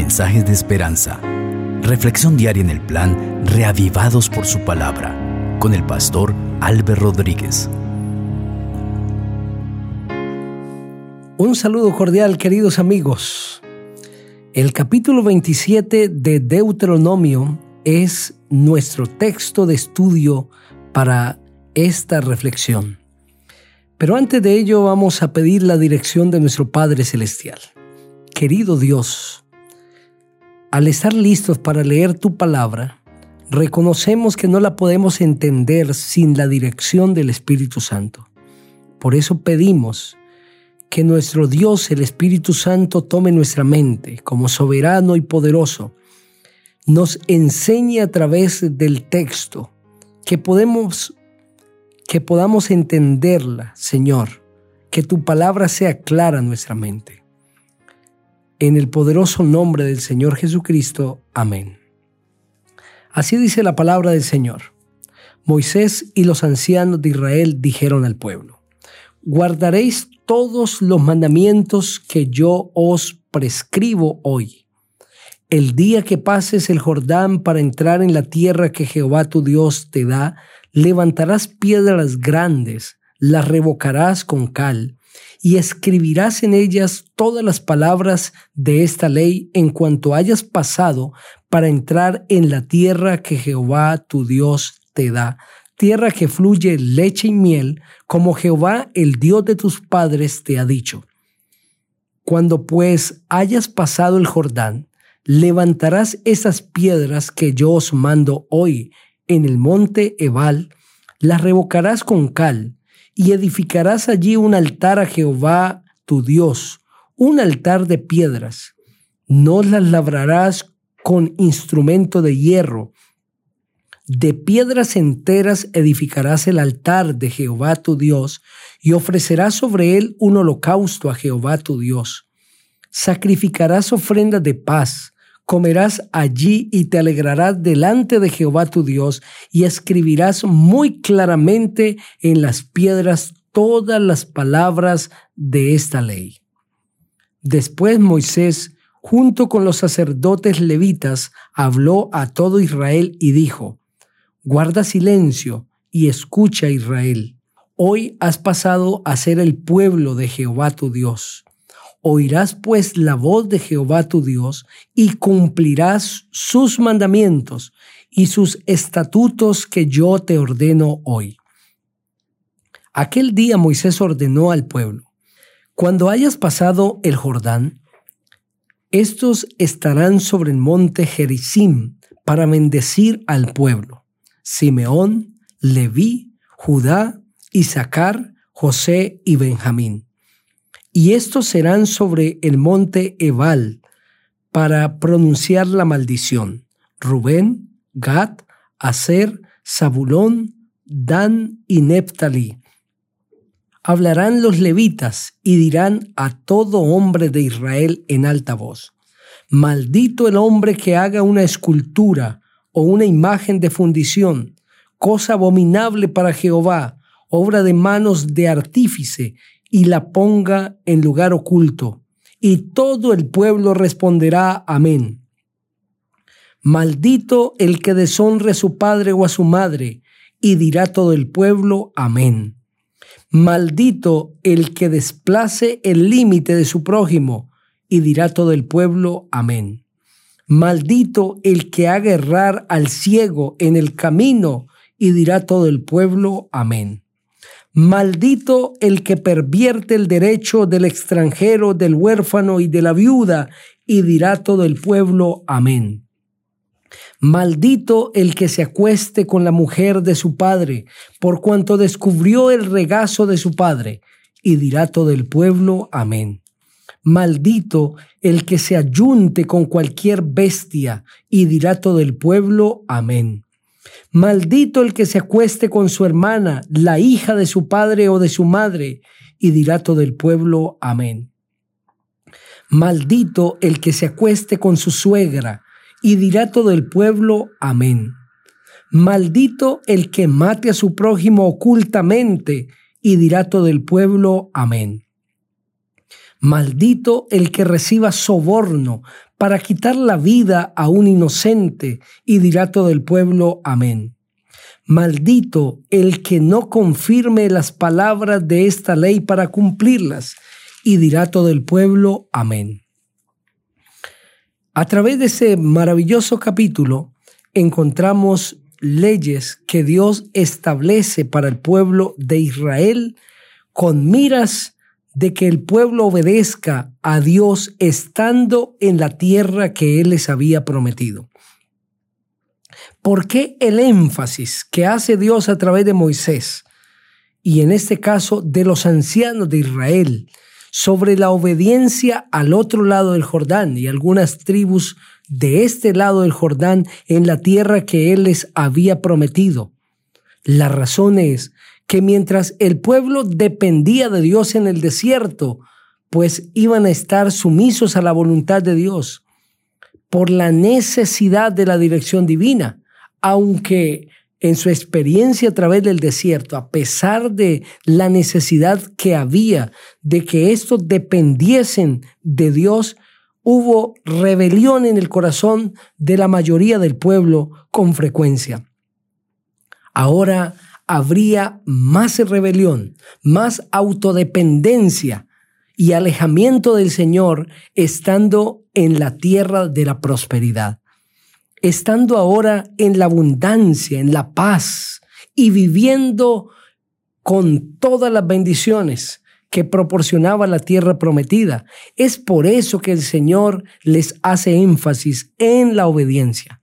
mensajes de esperanza. Reflexión diaria en el plan Reavivados por su palabra con el pastor Álvaro Rodríguez. Un saludo cordial queridos amigos. El capítulo 27 de Deuteronomio es nuestro texto de estudio para esta reflexión. Pero antes de ello vamos a pedir la dirección de nuestro Padre Celestial. Querido Dios, al estar listos para leer tu palabra, reconocemos que no la podemos entender sin la dirección del Espíritu Santo. Por eso pedimos que nuestro Dios, el Espíritu Santo, tome nuestra mente como soberano y poderoso, nos enseñe a través del texto que podemos que podamos entenderla, Señor, que tu palabra sea clara en nuestra mente. En el poderoso nombre del Señor Jesucristo. Amén. Así dice la palabra del Señor. Moisés y los ancianos de Israel dijeron al pueblo, guardaréis todos los mandamientos que yo os prescribo hoy. El día que pases el Jordán para entrar en la tierra que Jehová tu Dios te da, levantarás piedras grandes, las revocarás con cal, y escribirás en ellas todas las palabras de esta ley en cuanto hayas pasado para entrar en la tierra que Jehová tu Dios te da, tierra que fluye leche y miel, como Jehová el Dios de tus padres te ha dicho. Cuando pues hayas pasado el Jordán, levantarás esas piedras que yo os mando hoy en el monte Ebal, las revocarás con cal, y edificarás allí un altar a Jehová tu Dios, un altar de piedras. No las labrarás con instrumento de hierro. De piedras enteras edificarás el altar de Jehová tu Dios, y ofrecerás sobre él un holocausto a Jehová tu Dios. Sacrificarás ofrendas de paz, comerás allí y te alegrarás delante de Jehová tu Dios y escribirás muy claramente en las piedras todas las palabras de esta ley. Después Moisés, junto con los sacerdotes levitas, habló a todo Israel y dijo, Guarda silencio y escucha Israel. Hoy has pasado a ser el pueblo de Jehová tu Dios. Oirás pues la voz de Jehová tu Dios y cumplirás sus mandamientos y sus estatutos que yo te ordeno hoy. Aquel día Moisés ordenó al pueblo, cuando hayas pasado el Jordán, estos estarán sobre el monte Gerizim para bendecir al pueblo. Simeón, Leví, Judá, Isaacar, José y Benjamín y estos serán sobre el monte Ebal para pronunciar la maldición. Rubén, Gad, Aser, Zabulón, Dan y Neptalí. Hablarán los levitas y dirán a todo hombre de Israel en alta voz, maldito el hombre que haga una escultura o una imagen de fundición, cosa abominable para Jehová, obra de manos de artífice, y la ponga en lugar oculto, y todo el pueblo responderá amén. Maldito el que deshonre a su padre o a su madre, y dirá todo el pueblo amén. Maldito el que desplace el límite de su prójimo, y dirá todo el pueblo amén. Maldito el que haga errar al ciego en el camino, y dirá todo el pueblo amén. Maldito el que pervierte el derecho del extranjero, del huérfano y de la viuda, y dirá todo el pueblo, amén. Maldito el que se acueste con la mujer de su padre, por cuanto descubrió el regazo de su padre, y dirá todo el pueblo, amén. Maldito el que se ayunte con cualquier bestia, y dirá todo el pueblo, amén. Maldito el que se acueste con su hermana, la hija de su padre o de su madre, y dirá todo el pueblo, amén. Maldito el que se acueste con su suegra, y dirá todo el pueblo, amén. Maldito el que mate a su prójimo ocultamente, y dirá todo el pueblo, amén. Maldito el que reciba soborno para quitar la vida a un inocente, y dirá todo el pueblo, amén. Maldito el que no confirme las palabras de esta ley para cumplirlas, y dirá todo el pueblo, amén. A través de ese maravilloso capítulo encontramos leyes que Dios establece para el pueblo de Israel con miras de que el pueblo obedezca a Dios estando en la tierra que Él les había prometido. ¿Por qué el énfasis que hace Dios a través de Moisés y en este caso de los ancianos de Israel sobre la obediencia al otro lado del Jordán y algunas tribus de este lado del Jordán en la tierra que Él les había prometido? La razón es que mientras el pueblo dependía de Dios en el desierto, pues iban a estar sumisos a la voluntad de Dios por la necesidad de la dirección divina, aunque en su experiencia a través del desierto, a pesar de la necesidad que había de que estos dependiesen de Dios, hubo rebelión en el corazón de la mayoría del pueblo con frecuencia. Ahora habría más rebelión, más autodependencia y alejamiento del Señor estando en la tierra de la prosperidad. Estando ahora en la abundancia, en la paz y viviendo con todas las bendiciones que proporcionaba la tierra prometida. Es por eso que el Señor les hace énfasis en la obediencia.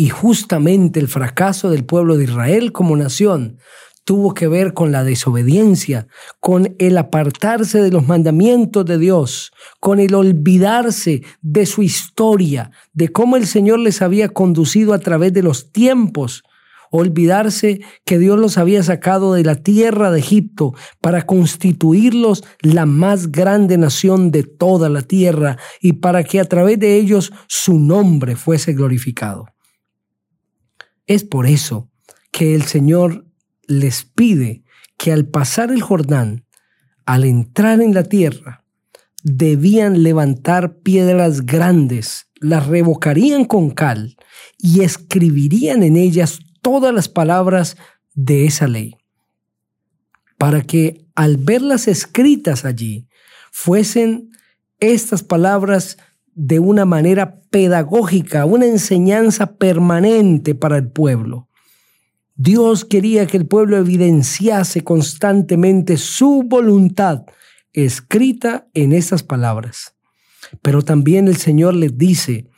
Y justamente el fracaso del pueblo de Israel como nación tuvo que ver con la desobediencia, con el apartarse de los mandamientos de Dios, con el olvidarse de su historia, de cómo el Señor les había conducido a través de los tiempos, olvidarse que Dios los había sacado de la tierra de Egipto para constituirlos la más grande nación de toda la tierra y para que a través de ellos su nombre fuese glorificado. Es por eso que el Señor les pide que al pasar el Jordán, al entrar en la tierra, debían levantar piedras grandes, las revocarían con cal y escribirían en ellas todas las palabras de esa ley, para que al verlas escritas allí, fuesen estas palabras de una manera pedagógica, una enseñanza permanente para el pueblo. Dios quería que el pueblo evidenciase constantemente su voluntad escrita en esas palabras. Pero también el Señor les dice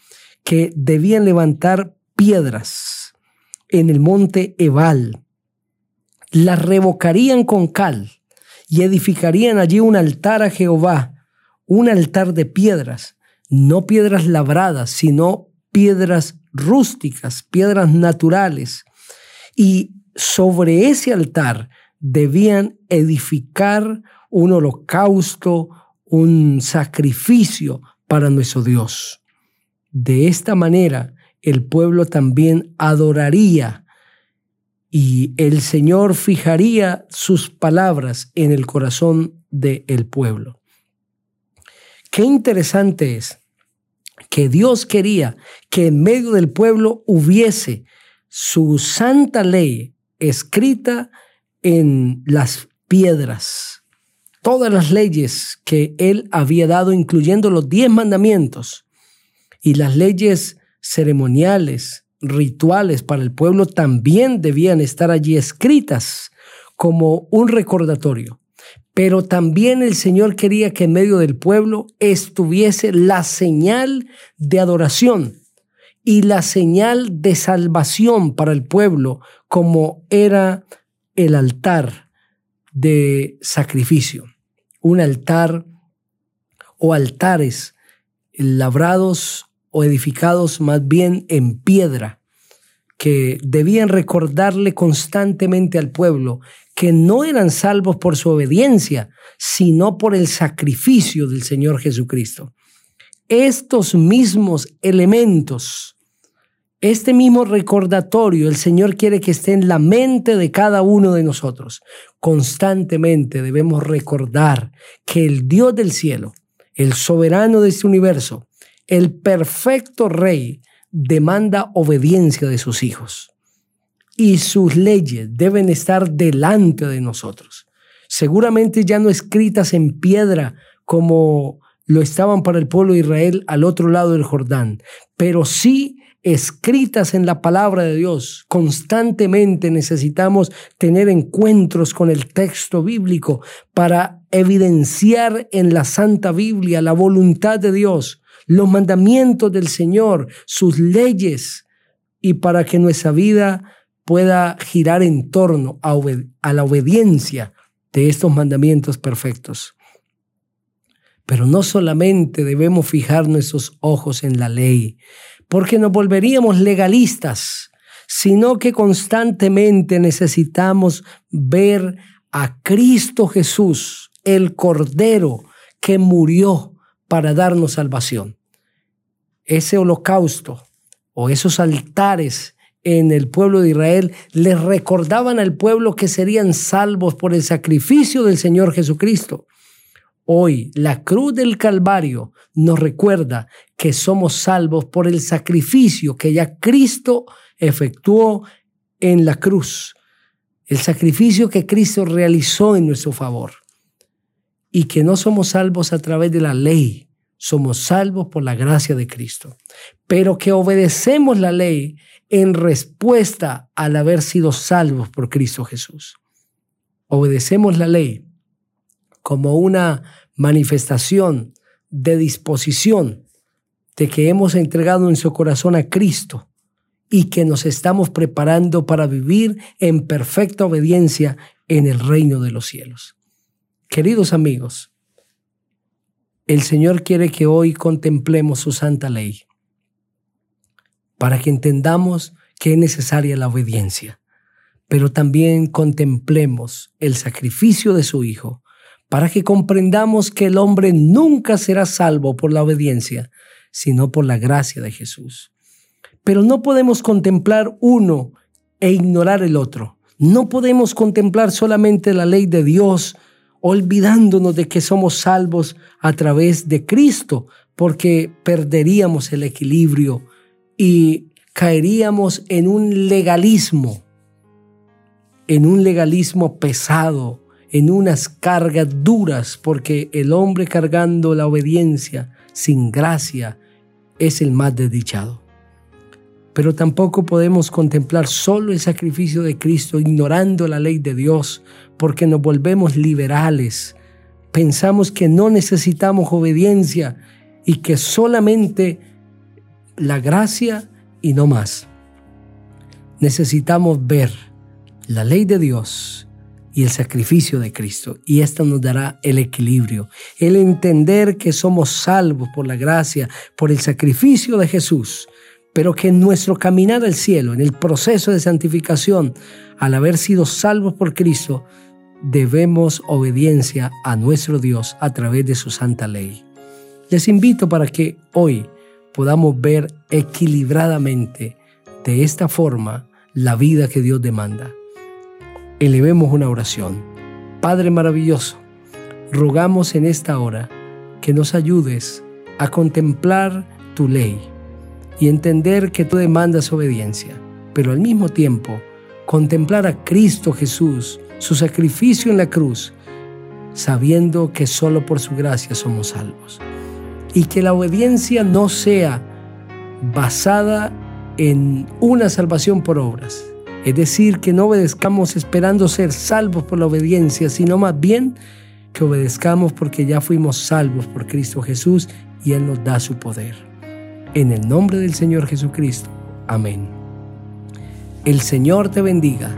que debían levantar piedras en el monte Ebal, las revocarían con cal y edificarían allí un altar a Jehová, un altar de piedras, no piedras labradas, sino piedras rústicas, piedras naturales. Y sobre ese altar debían edificar un holocausto, un sacrificio para nuestro Dios. De esta manera, el pueblo también adoraría y el Señor fijaría sus palabras en el corazón del pueblo. Qué interesante es que Dios quería que en medio del pueblo hubiese su santa ley escrita en las piedras. Todas las leyes que él había dado, incluyendo los diez mandamientos y las leyes ceremoniales, rituales para el pueblo, también debían estar allí escritas como un recordatorio. Pero también el Señor quería que en medio del pueblo estuviese la señal de adoración y la señal de salvación para el pueblo, como era el altar de sacrificio. Un altar o altares labrados o edificados más bien en piedra, que debían recordarle constantemente al pueblo que no eran salvos por su obediencia, sino por el sacrificio del Señor Jesucristo. Estos mismos elementos, este mismo recordatorio, el Señor quiere que esté en la mente de cada uno de nosotros. constantemente debemos recordar que el Dios del cielo, el soberano de este universo, el perfecto rey, demanda obediencia de sus hijos. Y sus leyes deben estar delante de nosotros. Seguramente ya no escritas en piedra como lo estaban para el pueblo de Israel al otro lado del Jordán, pero sí escritas en la palabra de Dios. Constantemente necesitamos tener encuentros con el texto bíblico para evidenciar en la Santa Biblia la voluntad de Dios, los mandamientos del Señor, sus leyes, y para que nuestra vida pueda girar en torno a, la obediencia de estos mandamientos perfectos. Pero no solamente debemos fijar nuestros ojos en la ley, porque nos volveríamos legalistas, sino que constantemente necesitamos ver a Cristo Jesús, el Cordero que murió para darnos salvación. Ese holocausto o esos altares en el pueblo de Israel les recordaban al pueblo que serían salvos por el sacrificio del Señor Jesucristo. Hoy la cruz del Calvario nos recuerda que somos salvos por el sacrificio que ya Cristo efectuó en la cruz, el sacrificio que Cristo realizó en nuestro favor, y que no somos salvos a través de la ley, somos salvos por la gracia de Cristo, pero que obedecemos la ley en respuesta al haber sido salvos por Cristo Jesús. Obedecemos la ley como una manifestación de disposición de que hemos entregado nuestro corazón a Cristo y que nos estamos preparando para vivir en perfecta obediencia en el reino de los cielos. Queridos amigos, el Señor quiere que hoy contemplemos su santa ley para que entendamos que es necesaria la obediencia, pero también contemplemos el sacrificio de su Hijo para que comprendamos que el hombre nunca será salvo por la obediencia, sino por la gracia de Jesús. Pero no podemos contemplar uno e ignorar el otro. No podemos contemplar solamente la ley de Dios, olvidándonos de que somos salvos a través de Cristo, porque perderíamos el equilibrio y caeríamos en un legalismo, en un legalismo pesado, en unas cargas duras, porque el hombre cargando la obediencia sin gracia es el más desdichado. Pero tampoco podemos contemplar solo el sacrificio de Cristo ignorando la ley de Dios, porque nos volvemos liberales. Pensamos que no necesitamos obediencia y que solamente la gracia y no más. Necesitamos ver la ley de Dios y el sacrificio de Cristo. Y esto nos dará el equilibrio, el entender que somos salvos por la gracia, por el sacrificio de Jesús, pero que en nuestro caminar al cielo, en el proceso de santificación, al haber sido salvos por Cristo, debemos obediencia a nuestro Dios a través de su santa ley. Les invito para que hoy podamos ver equilibradamente de esta forma la vida que Dios demanda elevemos una oración. Padre maravilloso, rogamos en esta hora que nos ayudes a contemplar tu ley y entender que tú demandas obediencia, pero al mismo tiempo contemplar a Cristo Jesús, su sacrificio en la cruz, sabiendo que solo por su gracia somos salvos. Y que la obediencia no sea basada en una salvación por obras, es decir, que no obedezcamos esperando ser salvos por la obediencia, sino más bien que obedezcamos porque ya fuimos salvos por Cristo Jesús y Él nos da su poder. En el nombre del Señor Jesucristo. Amén. El Señor te bendiga